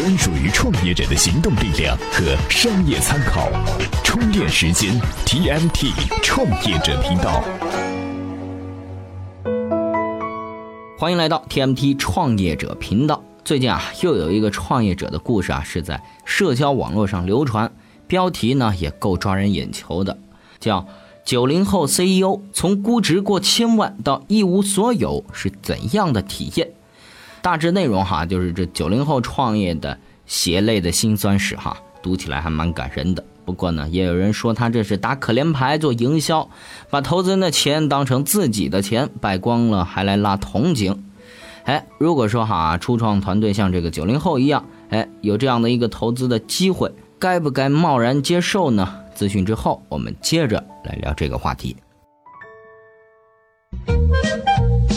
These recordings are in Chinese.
专属于创业者的行动力量和商业参考。充电时间，TMT 创业者频道。欢迎来到 TMT 创业者频道。最近啊，又有一个创业者的故事啊，是在社交网络上流传，标题呢也够抓人眼球的，叫“九零后 CEO 从估值过千万到一无所有是怎样的体验”。大致内容哈，就是这九零后创业的血泪的辛酸史哈，读起来还蛮感人的。不过呢，也有人说他这是打可怜牌做营销，把投资人的钱当成自己的钱败光了，还来拉同情。哎，如果说哈，初创团队像这个九零后一样，哎，有这样的一个投资的机会，该不该贸然接受呢？资讯之后，我们接着来聊这个话题。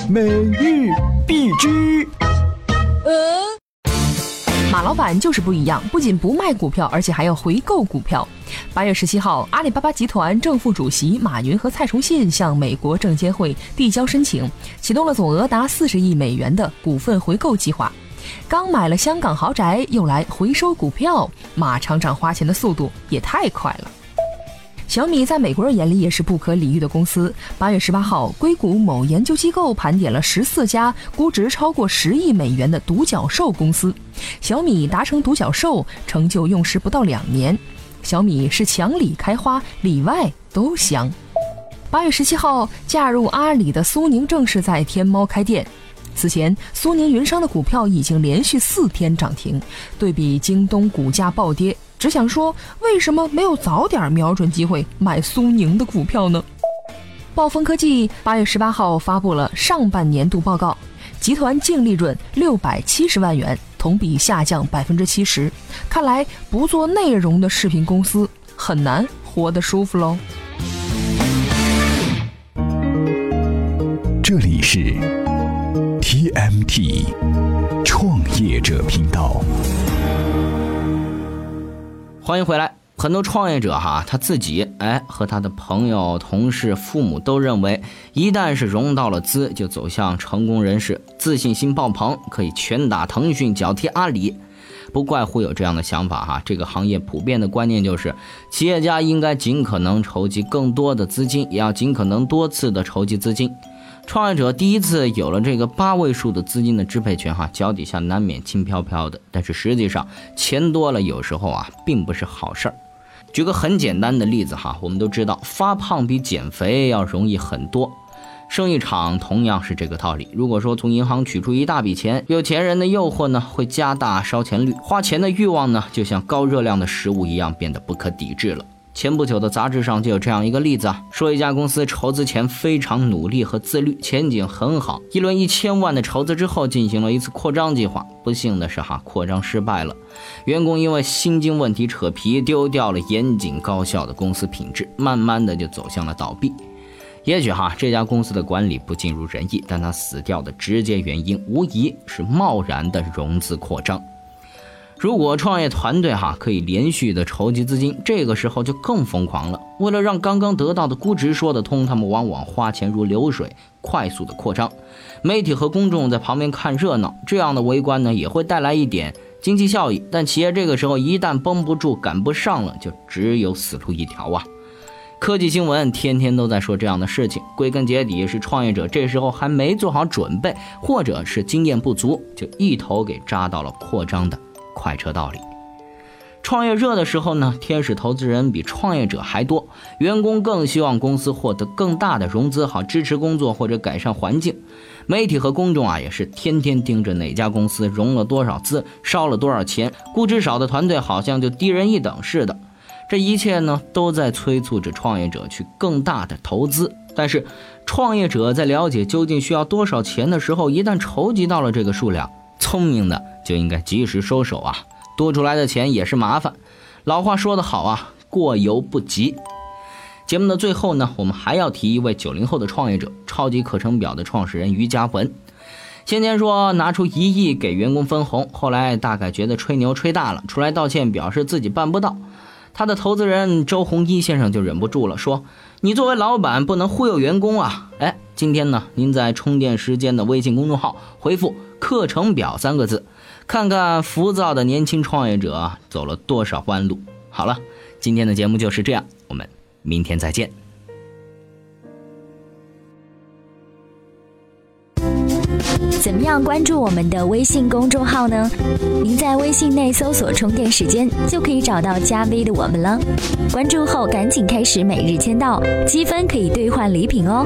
每日必知。马老板就是不一样，不仅不卖股票，而且还要回购股票。八月十七号，阿里巴巴集团正副主席马云和蔡崇信向美国证监会递交申请，启动了总额达四十亿美元的股份回购计划。刚买了香港豪宅，又来回收股票，马厂长花钱的速度也太快了。小米在美国人眼里也是不可理喻的公司。八月十八号，硅谷某研究机构盘点了十四家估值超过十亿美元的独角兽公司，小米达成独角兽成就用时不到两年。小米是墙里开花，里外都香。八月十七号，嫁入阿里的苏宁正式在天猫开店。此前，苏宁云商的股票已经连续四天涨停，对比京东股价暴跌。只想说，为什么没有早点瞄准机会买苏宁的股票呢？暴风科技八月十八号发布了上半年度报告，集团净利润六百七十万元，同比下降百分之七十。看来不做内容的视频公司很难活得舒服喽。这里是 TMT 创业者频道。欢迎回来。很多创业者哈，他自己哎和他的朋友、同事、父母都认为，一旦是融到了资，就走向成功人士，自信心爆棚，可以拳打腾讯、脚踢阿里。不怪乎有这样的想法哈。这个行业普遍的观念就是，企业家应该尽可能筹集更多的资金，也要尽可能多次的筹集资金。创业者第一次有了这个八位数的资金的支配权，哈，脚底下难免轻飘飘的。但是实际上，钱多了有时候啊，并不是好事儿。举个很简单的例子哈，我们都知道发胖比减肥要容易很多。生意场同样是这个道理。如果说从银行取出一大笔钱，有钱人的诱惑呢会加大烧钱率，花钱的欲望呢就像高热量的食物一样变得不可抵制了。前不久的杂志上就有这样一个例子啊，说一家公司筹资前非常努力和自律，前景很好。一轮一千万的筹资之后，进行了一次扩张计划。不幸的是哈，扩张失败了，员工因为薪金问题扯皮，丢掉了严谨高效的公司品质，慢慢的就走向了倒闭。也许哈，这家公司的管理不尽如人意，但他死掉的直接原因无疑是贸然的融资扩张。如果创业团队哈可以连续的筹集资金，这个时候就更疯狂了。为了让刚刚得到的估值说得通，他们往往花钱如流水，快速的扩张。媒体和公众在旁边看热闹，这样的围观呢也会带来一点经济效益。但企业这个时候一旦绷不住、赶不上了，就只有死路一条啊！科技新闻天天都在说这样的事情，归根结底是创业者这时候还没做好准备，或者是经验不足，就一头给扎到了扩张的。快车道里，创业热的时候呢，天使投资人比创业者还多，员工更希望公司获得更大的融资，好支持工作或者改善环境。媒体和公众啊，也是天天盯着哪家公司融了多少资，烧了多少钱，估值少的团队好像就低人一等似的。这一切呢，都在催促着创业者去更大的投资。但是，创业者在了解究竟需要多少钱的时候，一旦筹集到了这个数量，聪明的。就应该及时收手啊！多出来的钱也是麻烦。老话说得好啊，过犹不及。节目的最后呢，我们还要提一位九零后的创业者——超级课程表的创始人于嘉文。先前说拿出一亿给员工分红，后来大概觉得吹牛吹大了，出来道歉，表示自己办不到。他的投资人周鸿祎先生就忍不住了，说：“你作为老板不能忽悠员工啊！”哎，今天呢，您在充电时间的微信公众号回复。课程表三个字，看看浮躁的年轻创业者走了多少弯路。好了，今天的节目就是这样，我们明天再见。怎么样关注我们的微信公众号呢？您在微信内搜索“充电时间”就可以找到加 V 的我们了。关注后赶紧开始每日签到，积分可以兑换礼品哦。